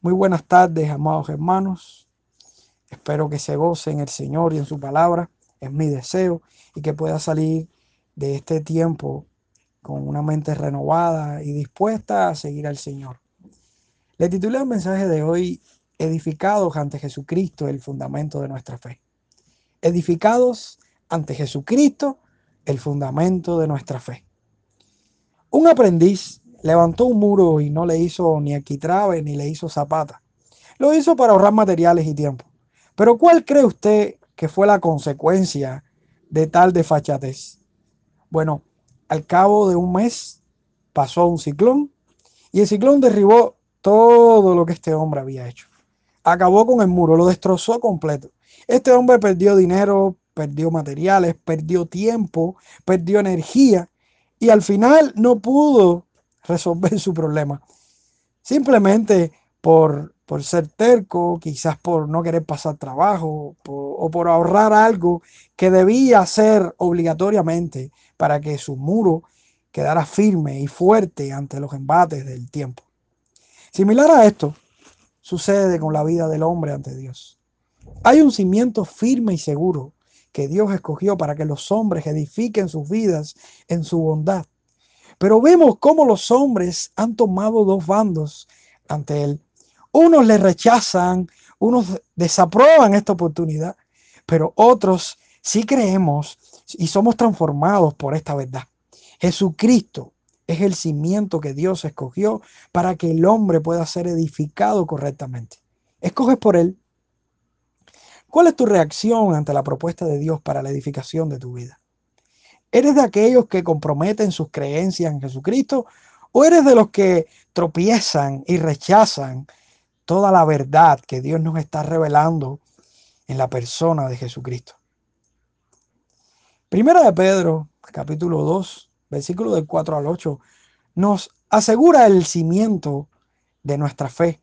Muy buenas tardes, amados hermanos. Espero que se goce en el Señor y en su palabra. Es mi deseo y que pueda salir de este tiempo con una mente renovada y dispuesta a seguir al Señor. Le titulé el mensaje de hoy, Edificados ante Jesucristo, el fundamento de nuestra fe. Edificados ante Jesucristo, el fundamento de nuestra fe. Un aprendiz levantó un muro y no le hizo ni arquitrabe ni le hizo zapata. Lo hizo para ahorrar materiales y tiempo. Pero ¿cuál cree usted que fue la consecuencia de tal desfachatez? Bueno, al cabo de un mes pasó un ciclón y el ciclón derribó todo lo que este hombre había hecho. Acabó con el muro, lo destrozó completo. Este hombre perdió dinero, perdió materiales, perdió tiempo, perdió energía y al final no pudo resolver su problema. Simplemente por, por ser terco, quizás por no querer pasar trabajo o por ahorrar algo que debía hacer obligatoriamente para que su muro quedara firme y fuerte ante los embates del tiempo. Similar a esto sucede con la vida del hombre ante Dios. Hay un cimiento firme y seguro que Dios escogió para que los hombres edifiquen sus vidas en su bondad pero vemos cómo los hombres han tomado dos bandos ante él. Unos le rechazan, unos desaprueban esta oportunidad, pero otros sí creemos y somos transformados por esta verdad. Jesucristo es el cimiento que Dios escogió para que el hombre pueda ser edificado correctamente. Escoges por él. ¿Cuál es tu reacción ante la propuesta de Dios para la edificación de tu vida? ¿Eres de aquellos que comprometen sus creencias en Jesucristo o eres de los que tropiezan y rechazan toda la verdad que Dios nos está revelando en la persona de Jesucristo? Primera de Pedro, capítulo 2, versículo del 4 al 8, nos asegura el cimiento de nuestra fe,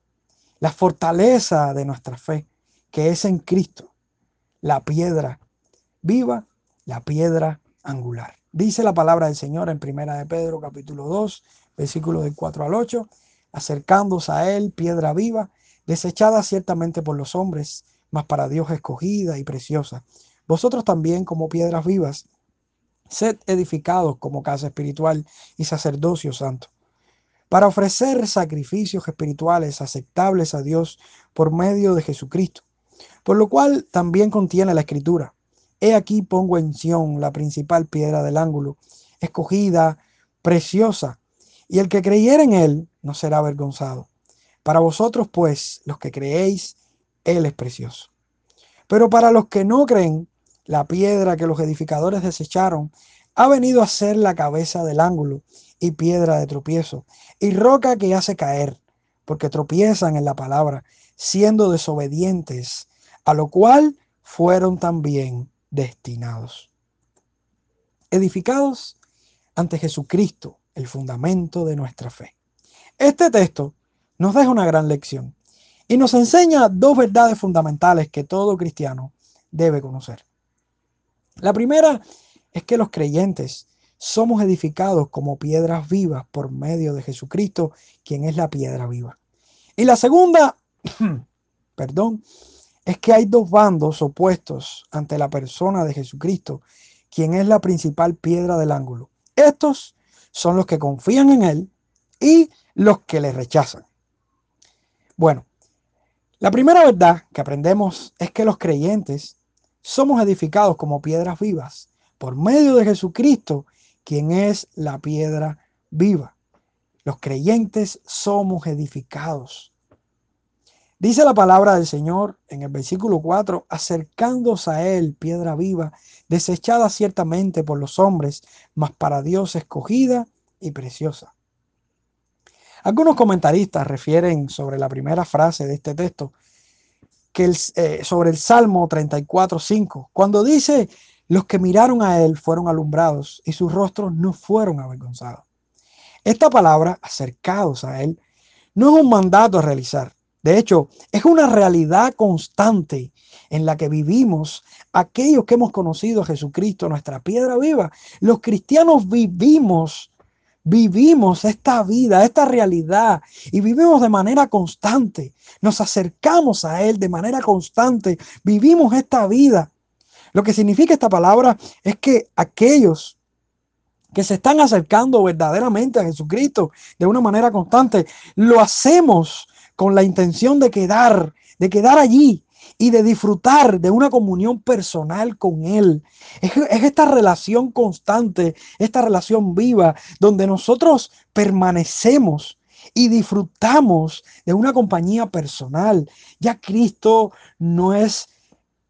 la fortaleza de nuestra fe, que es en Cristo, la piedra viva, la piedra angular. Dice la palabra del Señor en Primera de Pedro capítulo 2, versículos del 4 al 8, acercándose a él, piedra viva, desechada ciertamente por los hombres, mas para Dios escogida y preciosa. Vosotros también como piedras vivas, sed edificados como casa espiritual y sacerdocio santo, para ofrecer sacrificios espirituales aceptables a Dios por medio de Jesucristo, por lo cual también contiene la escritura He aquí pongo en Sión la principal piedra del ángulo, escogida, preciosa, y el que creyera en él no será avergonzado. Para vosotros, pues, los que creéis, él es precioso. Pero para los que no creen, la piedra que los edificadores desecharon ha venido a ser la cabeza del ángulo y piedra de tropiezo y roca que hace caer, porque tropiezan en la palabra, siendo desobedientes, a lo cual fueron también destinados. Edificados ante Jesucristo, el fundamento de nuestra fe. Este texto nos deja una gran lección y nos enseña dos verdades fundamentales que todo cristiano debe conocer. La primera es que los creyentes somos edificados como piedras vivas por medio de Jesucristo, quien es la piedra viva. Y la segunda, perdón, es que hay dos bandos opuestos ante la persona de Jesucristo, quien es la principal piedra del ángulo. Estos son los que confían en Él y los que le rechazan. Bueno, la primera verdad que aprendemos es que los creyentes somos edificados como piedras vivas por medio de Jesucristo, quien es la piedra viva. Los creyentes somos edificados Dice la palabra del Señor en el versículo 4, acercándose a él, piedra viva, desechada ciertamente por los hombres, mas para Dios escogida y preciosa. Algunos comentaristas refieren sobre la primera frase de este texto, que el, eh, sobre el Salmo 34, 5, cuando dice, los que miraron a él fueron alumbrados y sus rostros no fueron avergonzados. Esta palabra, acercados a él, no es un mandato a realizar, de hecho, es una realidad constante en la que vivimos aquellos que hemos conocido a Jesucristo, nuestra piedra viva. Los cristianos vivimos vivimos esta vida, esta realidad y vivimos de manera constante. Nos acercamos a Él de manera constante, vivimos esta vida. Lo que significa esta palabra es que aquellos que se están acercando verdaderamente a Jesucristo de una manera constante, lo hacemos con la intención de quedar, de quedar allí, y de disfrutar de una comunión personal con Él. Es, esta relación constante, esta relación viva, donde nosotros permanecemos y disfrutamos de una compañía personal. Ya Cristo no es,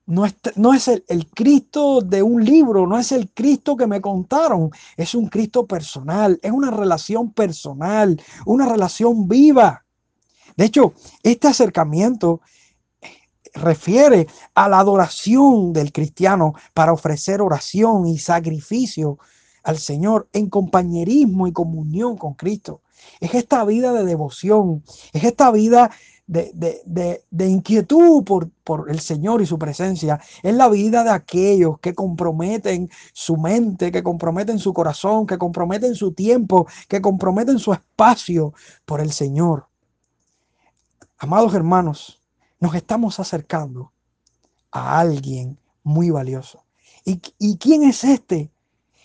no es, no es el, el, Cristo de un libro, no es el Cristo que me contaron, es un Cristo personal, es una relación personal, una relación viva. De hecho, este acercamiento refiere a la adoración del cristiano para ofrecer oración y sacrificio al Señor en compañerismo y comunión con Cristo. Es esta vida de devoción, es esta vida de, inquietud por, por, el Señor y su presencia. Es la vida de aquellos que comprometen su mente, que comprometen su corazón, que comprometen su tiempo, que comprometen su espacio por el Señor. Amados hermanos, nos estamos acercando a alguien muy valioso. ¿Y, ¿Y, quién es este?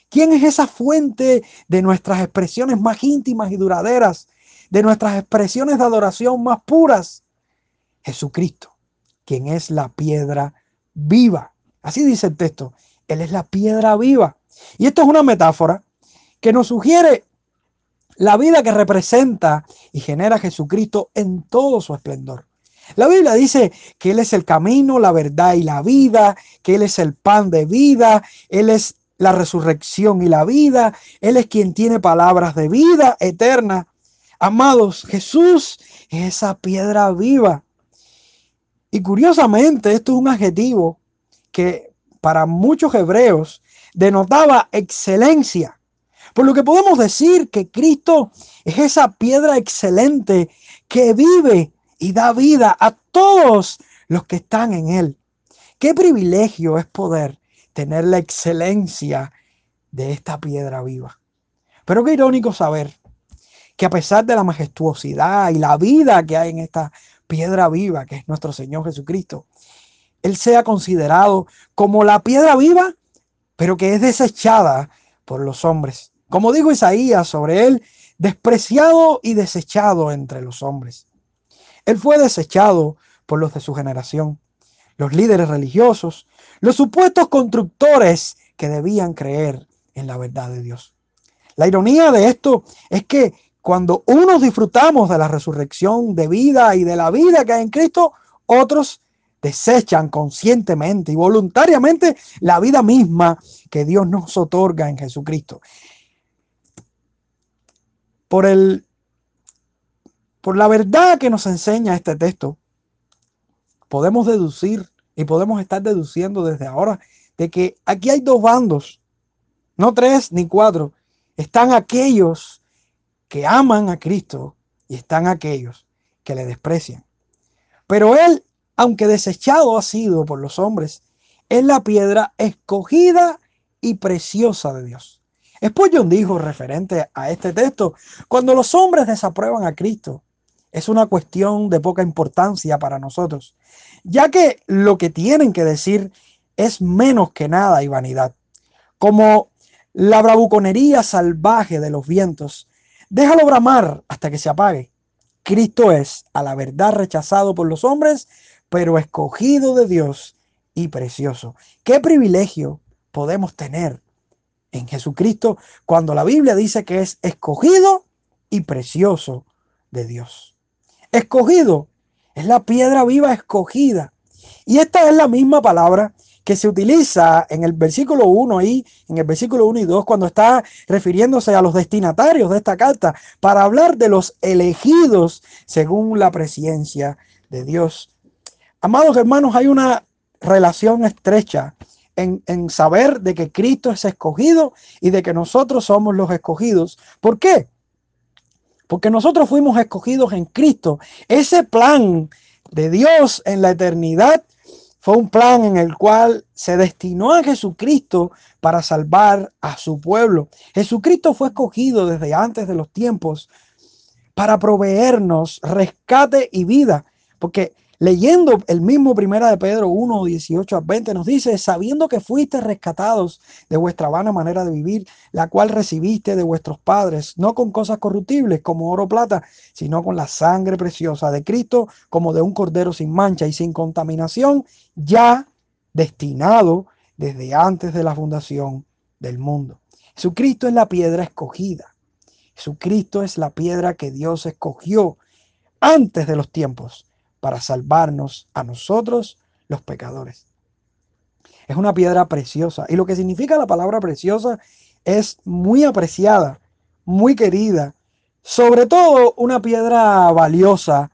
¿Quién es esa fuente de nuestras expresiones más íntimas y duraderas? De nuestras expresiones de adoración más puras? Jesucristo, quien es la piedra viva. Así dice el texto. Él es la piedra viva. Y esto es una metáfora que nos sugiere la vida que representa y genera Jesucristo en todo su esplendor. La Biblia dice que Él es el camino, la verdad y la vida, que Él es el pan de vida, Él es la resurrección y la vida, Él es quien tiene palabras de vida eterna. Amados, Jesús es esa piedra viva. Y curiosamente, esto es un adjetivo que para muchos hebreos denotaba excelencia. Por lo que podemos decir que Cristo es esa piedra excelente que vive y da vida a todos los que están en Él. Qué privilegio es poder tener la excelencia de esta piedra viva. Pero qué irónico saber que a pesar de la majestuosidad y la vida que hay en esta piedra viva, que es nuestro Señor Jesucristo, Él sea considerado como la piedra viva, pero que es desechada por los hombres. Como dijo Isaías sobre Él, despreciado y desechado entre los hombres. Él fue desechado por los de su generación, los líderes religiosos, los supuestos constructores que debían creer en la verdad de Dios. La ironía de esto es que cuando unos disfrutamos de la resurrección de vida y de la vida que hay en Cristo, otros desechan conscientemente y voluntariamente la vida misma que Dios nos otorga en Jesucristo. Por el por la verdad que nos enseña este texto, podemos deducir y podemos estar deduciendo desde ahora de que aquí hay dos bandos, no tres ni cuatro. Están aquellos que aman a Cristo y están aquellos que le desprecian. Pero Él, aunque desechado ha sido por los hombres, es la piedra escogida y preciosa de Dios. Spurgeon dijo referente a este texto, cuando los hombres desaprueban a Cristo, es una cuestión de poca importancia para nosotros, ya que lo que tienen que decir es menos que nada y vanidad. Como la bravuconería salvaje de los vientos, déjalo bramar hasta que se apague. Cristo es a la verdad rechazado por los hombres, pero escogido de Dios y precioso. ¿Qué privilegio podemos tener en Jesucristo cuando la Biblia dice que es escogido y precioso de Dios? Escogido es la piedra viva escogida. Y esta es la misma palabra que se utiliza en el versículo 1 y en el versículo 1 y 2 cuando está refiriéndose a los destinatarios de esta carta para hablar de los elegidos según la presencia de Dios. Amados hermanos, hay una relación estrecha en, saber de que Cristo es escogido y de que nosotros somos los escogidos. ¿Por qué? porque nosotros fuimos escogidos en Cristo. Ese plan de Dios en la eternidad fue un plan en el cual se destinó a Jesucristo para salvar a su pueblo. Jesucristo fue escogido desde antes de los tiempos para proveernos rescate y vida, porque Leyendo el mismo Primera de Pedro 1, 18 a 20 nos dice, sabiendo que fuiste rescatados de vuestra vana manera de vivir, la cual recibiste de vuestros padres, no con cosas corruptibles como oro o plata, sino con la sangre preciosa de Cristo, como de un cordero sin mancha y sin contaminación, ya destinado desde antes de la fundación del mundo. Jesucristo es la piedra escogida. Jesucristo es la piedra que Dios escogió antes de los tiempos para salvarnos a nosotros los pecadores. Es una piedra preciosa y lo que significa la palabra preciosa es muy apreciada, muy querida, sobre todo una piedra valiosa.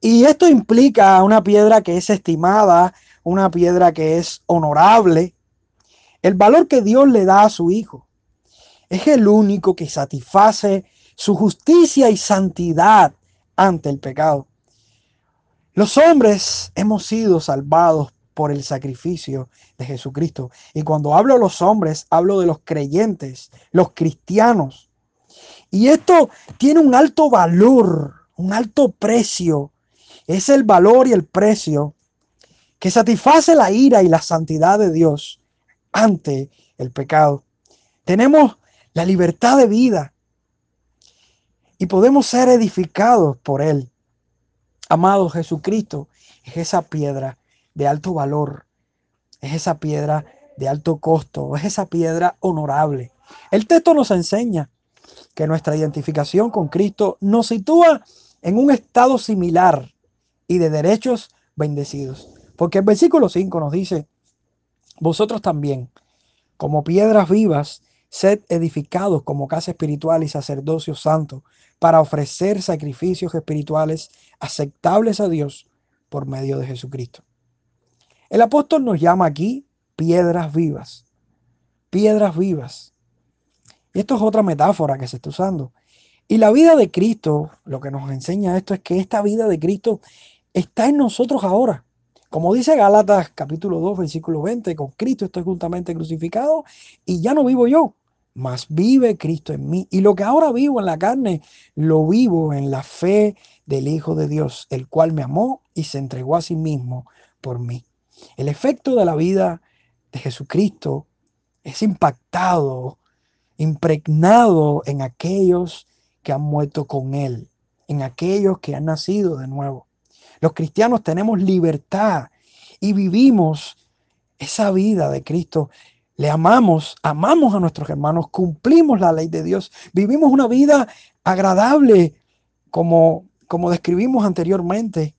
Y esto implica una piedra que es estimada, una piedra que es honorable. El valor que Dios le da a su Hijo es el único que satisface su justicia y santidad ante el pecado. Los hombres hemos sido salvados por el sacrificio de Jesucristo. Y cuando hablo de los hombres, hablo de los creyentes, los cristianos. Y esto tiene un alto valor, un alto precio. Es el valor y el precio que satisface la ira y la santidad de Dios ante el pecado. Tenemos la libertad de vida y podemos ser edificados por Él. Amado Jesucristo, es esa piedra de alto valor, es esa piedra de alto costo, es esa piedra honorable. El texto nos enseña que nuestra identificación con Cristo nos sitúa en un estado similar y de derechos bendecidos. Porque el versículo 5 nos dice, vosotros también, como piedras vivas, sed edificados como casa espiritual y sacerdocio santo, para ofrecer sacrificios espirituales aceptables a Dios por medio de Jesucristo. El apóstol nos llama aquí piedras vivas, piedras vivas. Esto es otra metáfora que se está usando. Y la vida de Cristo, lo que nos enseña esto es que esta vida de Cristo está en nosotros ahora. Como dice Gálatas capítulo 2, versículo 20, con Cristo estoy juntamente crucificado y ya no vivo yo, mas vive Cristo en mí. Y lo que ahora vivo en la carne, lo vivo en la fe del Hijo de Dios, el cual me amó y se entregó a sí mismo por mí. El efecto de la vida de Jesucristo es impactado, impregnado en aquellos que han muerto con Él, en aquellos que han nacido de nuevo. Los cristianos tenemos libertad y vivimos esa vida de Cristo le amamos, amamos a nuestros hermanos, cumplimos la ley de Dios, vivimos una vida agradable, como, como describimos anteriormente,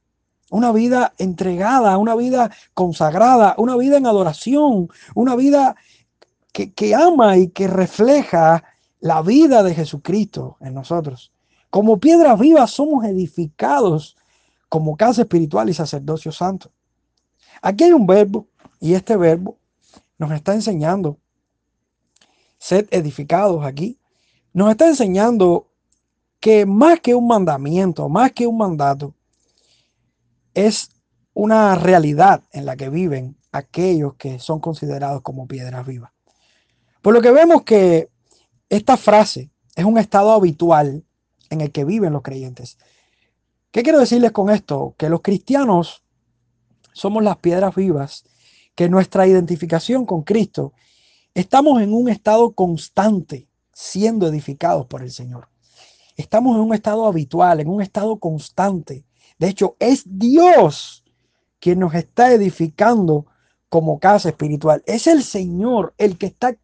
una vida entregada, una vida consagrada, una vida en adoración, una vida que, que ama y que refleja la vida de Jesucristo en nosotros. Como piedras vivas somos edificados como casa espiritual y sacerdocio santo. Aquí hay un verbo y este verbo nos está enseñando, ser edificados aquí, nos está enseñando que más que un mandamiento, más que un mandato, es una realidad en la que viven aquellos que son considerados como piedras vivas. Por lo que vemos que esta frase es un estado habitual en el que viven los creyentes. ¿Qué quiero decirles con esto? Que los cristianos somos las piedras vivas que nuestra identificación con Cristo, estamos en un estado constante siendo edificados por el Señor. Estamos en un estado habitual, en un estado constante. De hecho, es Dios quien nos está edificando como casa espiritual. Es el Señor el que está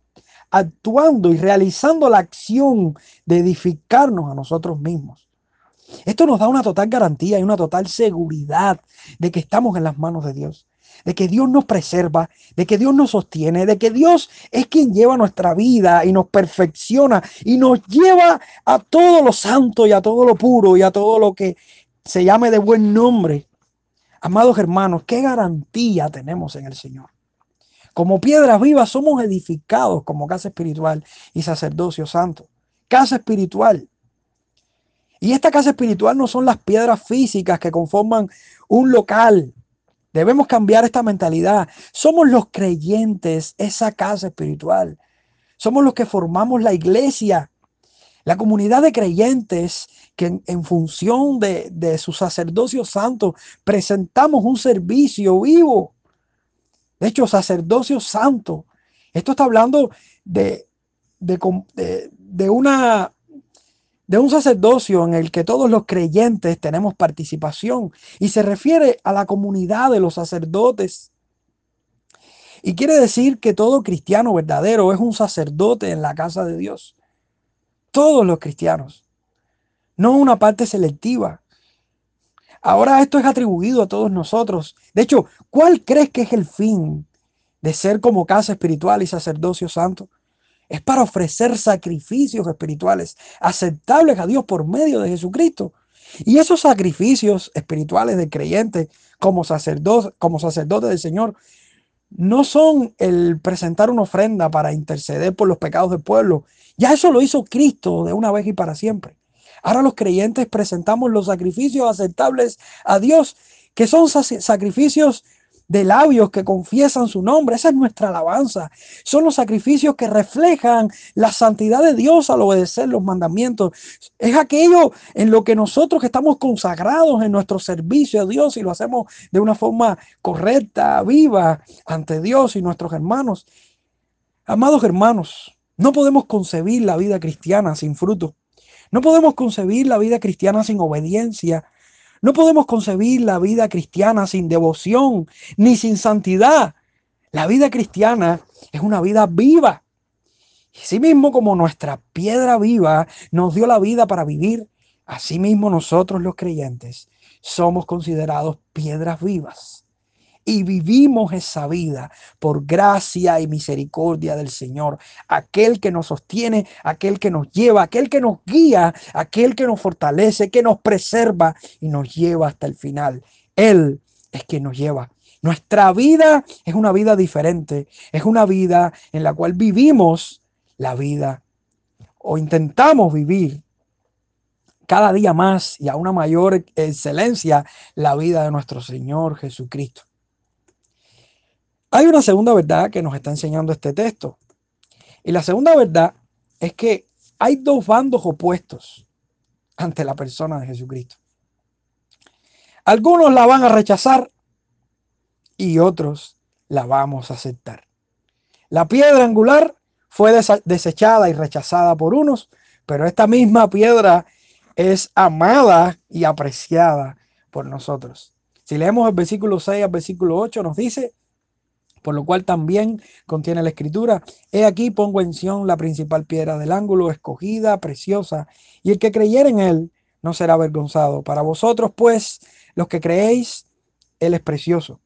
actuando y realizando la acción de edificarnos a nosotros mismos. Esto nos da una total garantía y una total seguridad de que estamos en las manos de Dios de que Dios nos preserva, de que Dios nos sostiene, de que Dios es quien lleva nuestra vida y nos perfecciona y nos lleva a todo lo santo y a todo lo puro y a todo lo que se llame de buen nombre. Amados hermanos, ¿qué garantía tenemos en el Señor? Como piedras vivas somos edificados como casa espiritual y sacerdocio santo. Casa espiritual. Y esta casa espiritual no son las piedras físicas que conforman un local Debemos cambiar esta mentalidad. Somos los creyentes, esa casa espiritual. Somos los que formamos la iglesia, la comunidad de creyentes que en, función de, de, su sacerdocio santo presentamos un servicio vivo. De hecho, sacerdocio santo. Esto está hablando de, de, una, de un sacerdocio en el que todos los creyentes tenemos participación y se refiere a la comunidad de los sacerdotes. Y quiere decir que todo cristiano verdadero es un sacerdote en la casa de Dios. Todos los cristianos. No una parte selectiva. Ahora esto es atribuido a todos nosotros. De hecho, ¿cuál crees que es el fin de ser como casa espiritual y sacerdocio santo? Es para ofrecer sacrificios espirituales aceptables a Dios por medio de Jesucristo. Y esos sacrificios espirituales de creyente como sacerdote, como sacerdote del Señor no son el presentar una ofrenda para interceder por los pecados del pueblo. Ya eso lo hizo Cristo de una vez y para siempre. Ahora los creyentes presentamos los sacrificios aceptables a Dios, que son sacrificios de labios que confiesan su nombre. Esa es nuestra alabanza. Son los sacrificios que reflejan la santidad de Dios al obedecer los mandamientos. Es aquello en lo que nosotros estamos consagrados en nuestro servicio a Dios y lo hacemos de una forma correcta, viva ante Dios y nuestros hermanos. Amados hermanos, no podemos concebir la vida cristiana sin fruto. No podemos concebir la vida cristiana sin obediencia no podemos concebir la vida cristiana sin devoción ni sin santidad. La vida cristiana es una vida viva. Así mismo como nuestra piedra viva nos dio la vida para vivir, así mismo nosotros los creyentes somos considerados piedras vivas y vivimos esa vida por gracia y misericordia del Señor, aquel que nos sostiene, aquel que nos lleva, aquel que nos guía, aquel que nos fortalece, que nos preserva y nos lleva hasta el final. Él es quien nos lleva. Nuestra vida es una vida diferente, es una vida en la cual vivimos la vida o intentamos vivir cada día más y a una mayor excelencia la vida de nuestro Señor Jesucristo. Hay una segunda verdad que nos está enseñando este texto. Y la segunda verdad es que hay dos bandos opuestos ante la persona de Jesucristo. Algunos la van a rechazar y otros la vamos a aceptar. La piedra angular fue desechada y rechazada por unos, pero esta misma piedra es amada y apreciada por nosotros. Si leemos el versículo 6 al versículo 8, nos dice, por lo cual también contiene la escritura, he aquí pongo en Sion la principal piedra del ángulo, escogida, preciosa, y el que creyere en él no será avergonzado. Para vosotros, pues, los que creéis, él es precioso.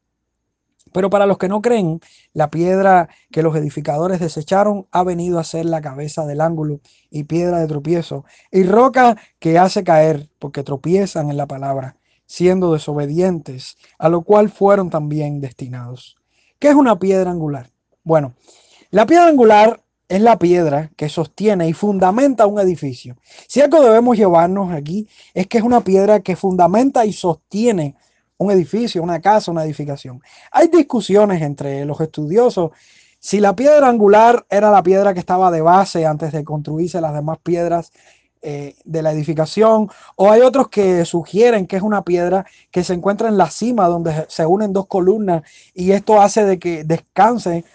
Pero para los que no creen, la piedra que los edificadores desecharon ha venido a ser la cabeza del ángulo y piedra de tropiezo, y roca que hace caer, porque tropiezan en la palabra, siendo desobedientes, a lo cual fueron también destinados. ¿Qué es una piedra angular? Bueno, la piedra angular es la piedra que sostiene y fundamenta un edificio. Si algo debemos llevarnos aquí es que es una piedra que fundamenta y sostiene un edificio, una casa, una edificación. Hay discusiones entre los estudiosos si la piedra angular era la piedra que estaba de base antes de construirse las demás piedras eh, de la edificación, o hay otros que sugieren que es una piedra que se encuentra en la cima donde se unen dos columnas y esto hace de que descanse.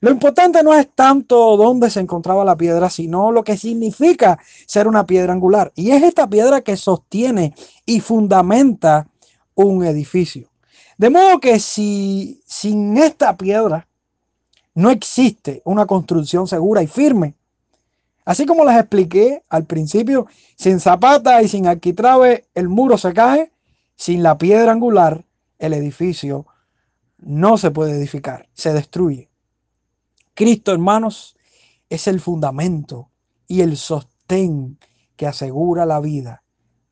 Lo importante no es tanto dónde se encontraba la piedra, sino lo que significa ser una piedra angular. Y es esta piedra que sostiene y fundamenta un edificio. De modo que si sin esta piedra no existe una construcción segura y firme, Así como les expliqué al principio, sin zapata y sin arquitrabe el muro se cae, sin la piedra angular el edificio no se puede edificar, se destruye. Cristo, hermanos, es el fundamento y el sostén que asegura la vida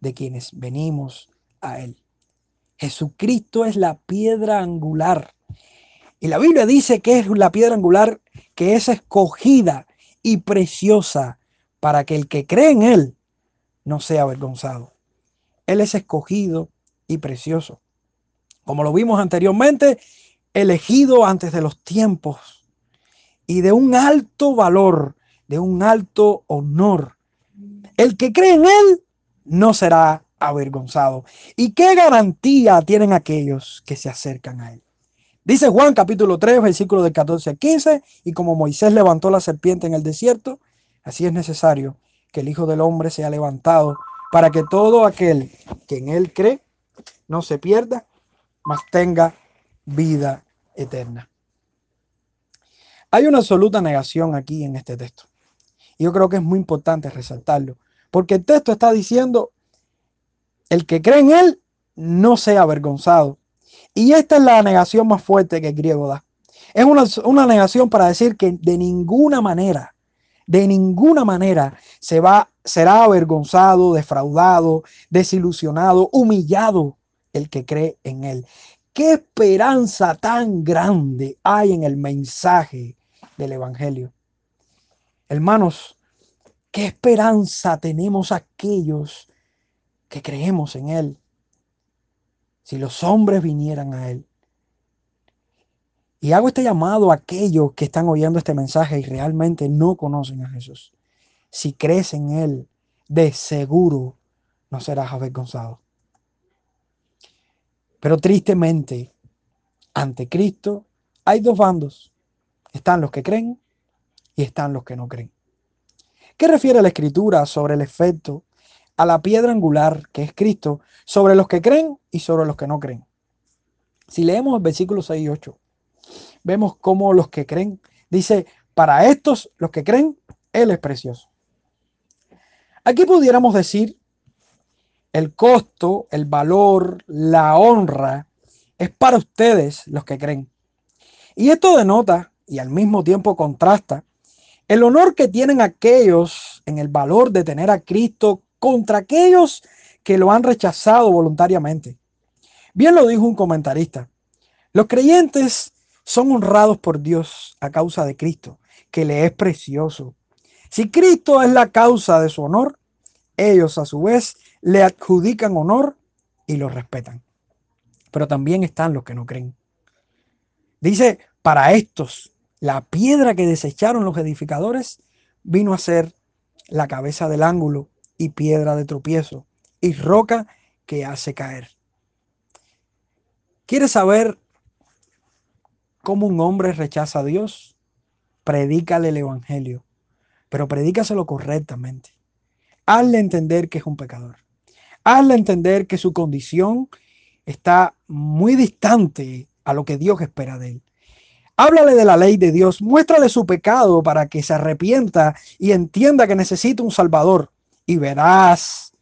de quienes venimos a Él. Jesucristo es la piedra angular. Y la Biblia dice que es la piedra angular que es escogida y preciosa para que el que cree en Él no sea avergonzado. Él es escogido y precioso. como lo vimos anteriormente, elegido antes de los tiempos y de un alto valor, de un alto honor. El que cree en Él no será avergonzado. ¿Y qué garantía tienen aquellos que se acercan a Él? Dice Juan capítulo 3, versículo de 14 a 15, y como Moisés levantó la serpiente en el desierto, así es necesario que el Hijo del Hombre sea levantado para que todo aquel que en Él cree no se pierda, mas tenga vida eterna. Hay una absoluta negación aquí en este texto. Y yo creo que es muy importante resaltarlo, porque el texto está diciendo, el que cree en Él no sea avergonzado. Y esta es la negación más fuerte que el griego da. Es una, una negación para decir que de ninguna manera, de ninguna manera se va, será avergonzado, defraudado, desilusionado, humillado el que cree en Él. ¿Qué esperanza tan grande hay en el mensaje del Evangelio? Hermanos, ¿qué esperanza tenemos aquellos que creemos en Él? Si los hombres vinieran a Él. Y hago este llamado a aquellos que están oyendo este mensaje y realmente no conocen a Jesús. Si crees en Él, de seguro no serás avergonzado. Pero tristemente, ante Cristo hay dos bandos. Están los que creen y están los que no creen. ¿Qué refiere la escritura sobre el efecto a la piedra angular que es Cristo sobre los que creen y sobre los que no creen? Si leemos el versículo 6 y 8, vemos cómo los que creen, dice, para estos, los que creen, Él es precioso. Aquí pudiéramos decir el costo, el valor, la honra es para ustedes los que creen. Y esto denota y al mismo tiempo contrasta el honor que tienen aquellos en el valor de tener a Cristo contra aquellos que lo han rechazado voluntariamente. Bien lo dijo un comentarista. Los creyentes son honrados por Dios a causa de Cristo, que le es precioso. Si Cristo es la causa de su honor, ellos a su vez le adjudican honor y lo respetan. Pero también están los que no creen. Dice, para estos, la piedra que desecharon los edificadores vino a ser la cabeza del ángulo y piedra de tropiezo y roca que hace caer. ¿Quieres saber cómo un hombre rechaza a Dios? Predícale el Evangelio, pero predícaselo correctamente. Hazle entender que es un pecador. Hazle entender que su condición está muy distante a lo que Dios espera de él. Háblale de la ley de Dios, muéstrale su pecado para que se arrepienta y entienda que necesita un Salvador. Y verás,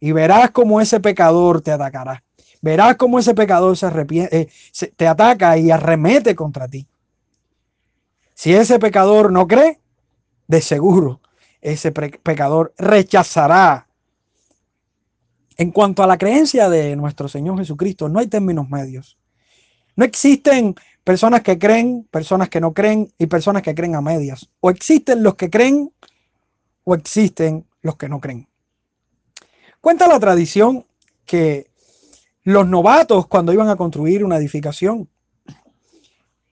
y verás cómo ese pecador te atacará. Verás cómo ese pecador se, eh, te ataca y arremete contra ti. Si ese pecador no cree, de seguro ese pecador rechazará en cuanto a la creencia de nuestro Señor Jesucristo, no hay términos medios. No existen personas que creen, personas que no creen y personas que creen a medias. O existen los que creen o existen los que no creen. Cuenta la tradición que los novatos cuando iban a construir una edificación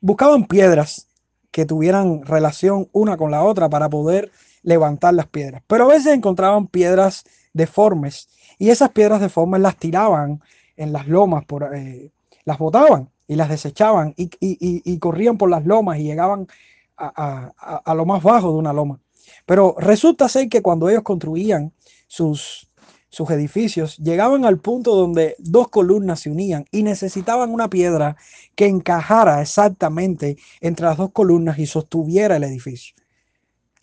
buscaban piedras que tuvieran relación una con la otra para poder levantar las piedras. Pero a veces encontraban piedras deformes y esas piedras deformes las tiraban en las lomas, por, eh, las botaban y las desechaban y, corrían por las lomas y llegaban a, lo más bajo de una loma. Pero resulta ser que cuando ellos construían sus, sus edificios, llegaban al punto donde dos columnas se unían y necesitaban una piedra que encajara exactamente entre las dos columnas y sostuviera el edificio.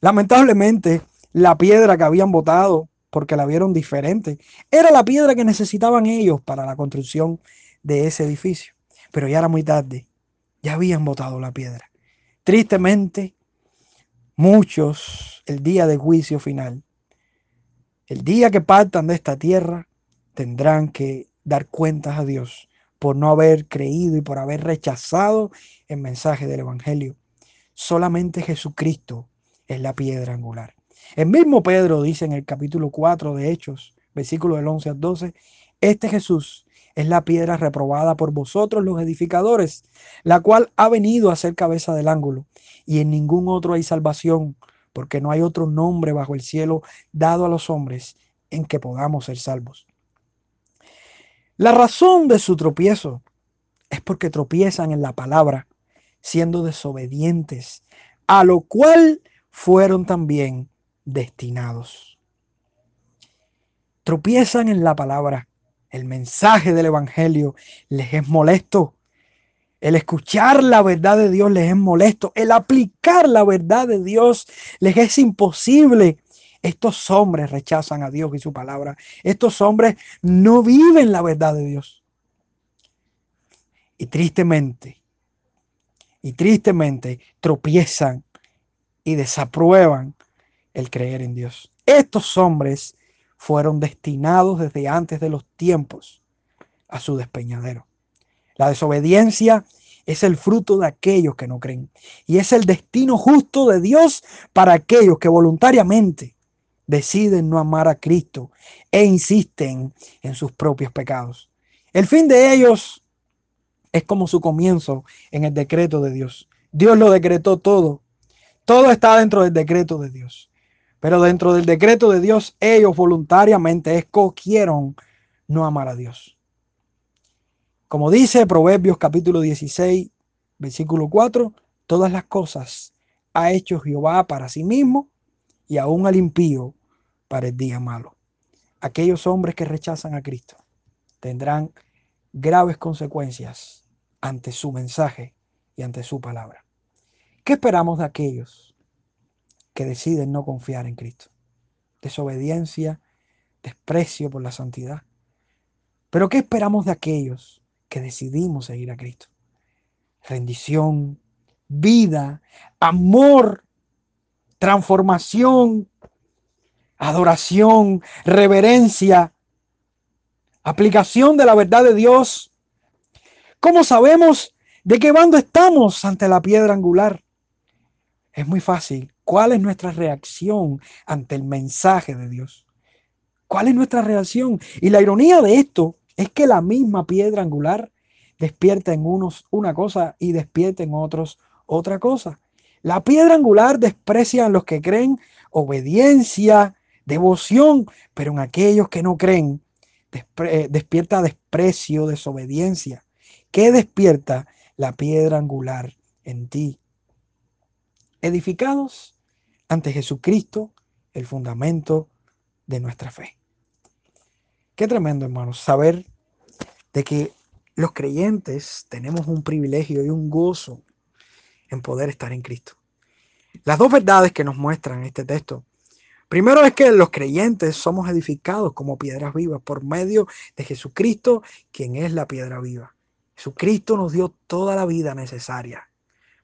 Lamentablemente, la piedra que habían botado porque la vieron diferente. Era la piedra que necesitaban ellos para la construcción de ese edificio. Pero ya era muy tarde. Ya habían botado la piedra. Tristemente, muchos el día de juicio final, el día que partan de esta tierra, tendrán que dar cuentas a Dios por no haber creído y por haber rechazado el mensaje del Evangelio. Solamente Jesucristo es la piedra angular. El mismo Pedro dice en el capítulo 4 de Hechos, versículo del 11 al 12, este Jesús es la piedra reprobada por vosotros los edificadores, la cual ha venido a ser cabeza del ángulo, y en ningún otro hay salvación, porque no hay otro nombre bajo el cielo dado a los hombres en que podamos ser salvos. La razón de su tropiezo es porque tropiezan en la palabra, siendo desobedientes, a lo cual fueron también destinados. Tropiezan en la palabra, el mensaje del Evangelio les es molesto. El escuchar la verdad de Dios les es molesto. El aplicar la verdad de Dios les es imposible. Estos hombres rechazan a Dios y su palabra. Estos hombres no viven la verdad de Dios. Y tristemente, y tristemente tropiezan y desaprueban el creer en Dios. Estos hombres fueron destinados desde antes de los tiempos a su despeñadero. La desobediencia es el fruto de aquellos que no creen y es el destino justo de Dios para aquellos que voluntariamente deciden no amar a Cristo e insisten en sus propios pecados. El fin de ellos es como su comienzo en el decreto de Dios. Dios lo decretó todo. Todo está dentro del decreto de Dios. Pero dentro del decreto de Dios, ellos voluntariamente escogieron no amar a Dios. Como dice Proverbios capítulo 16, versículo 4, todas las cosas ha hecho Jehová para sí mismo y aún al impío para el día malo. Aquellos hombres que rechazan a Cristo tendrán graves consecuencias ante su mensaje y ante su palabra. ¿Qué esperamos de aquellos que deciden no confiar en Cristo. Desobediencia, desprecio por la santidad. Pero ¿qué esperamos de aquellos que decidimos seguir a Cristo? Rendición, vida, amor, transformación, adoración, reverencia, aplicación de la verdad de Dios. ¿Cómo sabemos de qué bando estamos ante la piedra angular? Es muy fácil ¿Cuál es nuestra reacción ante el mensaje de Dios? ¿Cuál es nuestra reacción? Y la ironía de esto es que la misma piedra angular despierta en unos una cosa y despierta en otros otra cosa. La piedra angular desprecia a los que creen obediencia, devoción, pero en aquellos que no creen eh, despierta desprecio, desobediencia. ¿Qué despierta la piedra angular en ti? Edificados ante Jesucristo, el fundamento de nuestra fe. Qué tremendo, hermanos, saber de que los creyentes tenemos un privilegio y un gozo en poder estar en Cristo. Las dos verdades que nos muestran este texto. Primero es que los creyentes somos edificados como piedras vivas por medio de Jesucristo, quien es la piedra viva. Jesucristo nos dio toda la vida necesaria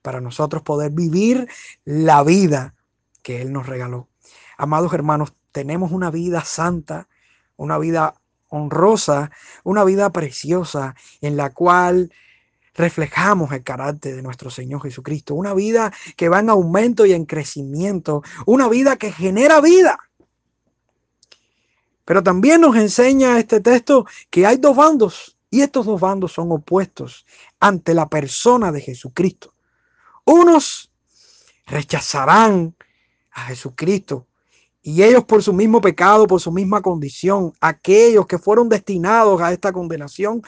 para nosotros poder vivir la vida que Él nos regaló. Amados hermanos, tenemos una vida santa, una vida honrosa, una vida preciosa en la cual reflejamos el carácter de nuestro Señor Jesucristo, una vida que va en aumento y en crecimiento, una vida que genera vida. Pero también nos enseña este texto que hay dos bandos y estos dos bandos son opuestos ante la persona de Jesucristo. Unos rechazarán a Jesucristo. Y ellos por su mismo pecado, por su misma condición, aquellos que fueron destinados a esta condenación,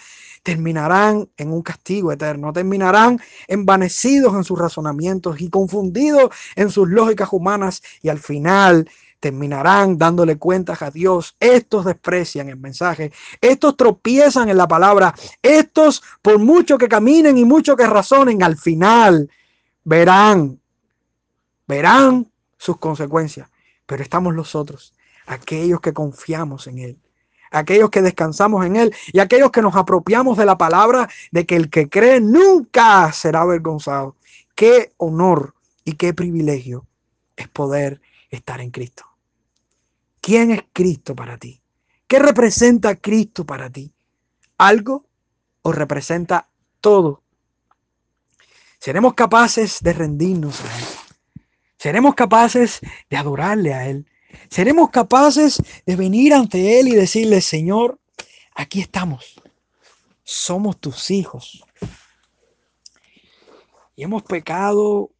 terminarán en un castigo eterno, terminarán envanecidos en sus razonamientos y confundidos en sus lógicas humanas y al final terminarán dándole cuentas a Dios. Estos desprecian el mensaje, estos tropiezan en la palabra, estos por mucho que caminen y mucho que razonen, al final verán, verán sus consecuencias, pero estamos los otros, aquellos que confiamos en Él, aquellos que descansamos en Él y aquellos que nos apropiamos de la palabra de que el que cree nunca será avergonzado. Qué honor y qué privilegio es poder estar en Cristo. ¿Quién es Cristo para ti? ¿Qué representa Cristo para ti? ¿Algo o representa todo? Seremos capaces de rendirnos a Él. Seremos capaces de adorarle a Él. Seremos capaces de venir ante Él y decirle, Señor, aquí estamos. somos tus hijos. Y hemos pecado,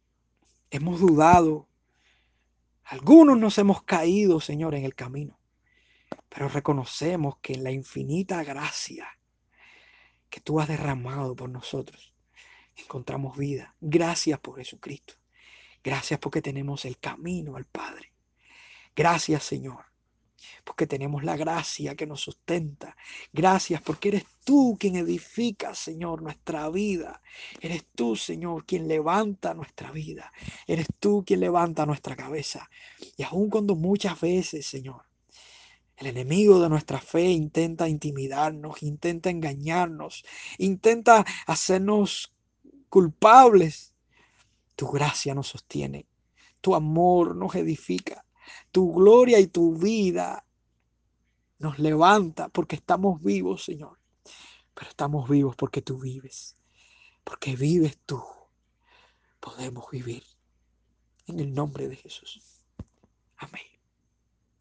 hemos dudado. Algunos nos hemos caído, Señor, en el camino. Pero reconocemos que en la infinita gracia que tú has derramado por nosotros, encontramos vida. Gracias por Jesucristo. Gracias porque tenemos el camino al Padre. Gracias, Señor, porque tenemos la gracia que nos sustenta. Gracias porque eres tú quien edifica, Señor, nuestra vida. Eres tú, Señor, quien levanta nuestra vida. Eres tú quien levanta nuestra cabeza. Y aun cuando muchas veces, Señor, el enemigo de nuestra fe intenta intimidarnos, intenta engañarnos, intenta hacernos culpables. Tu gracia nos sostiene, tu amor nos edifica, tu gloria y tu vida nos levanta porque estamos vivos, Señor. Pero estamos vivos porque tú vives, porque vives tú. Podemos vivir en el nombre de Jesús. Amén.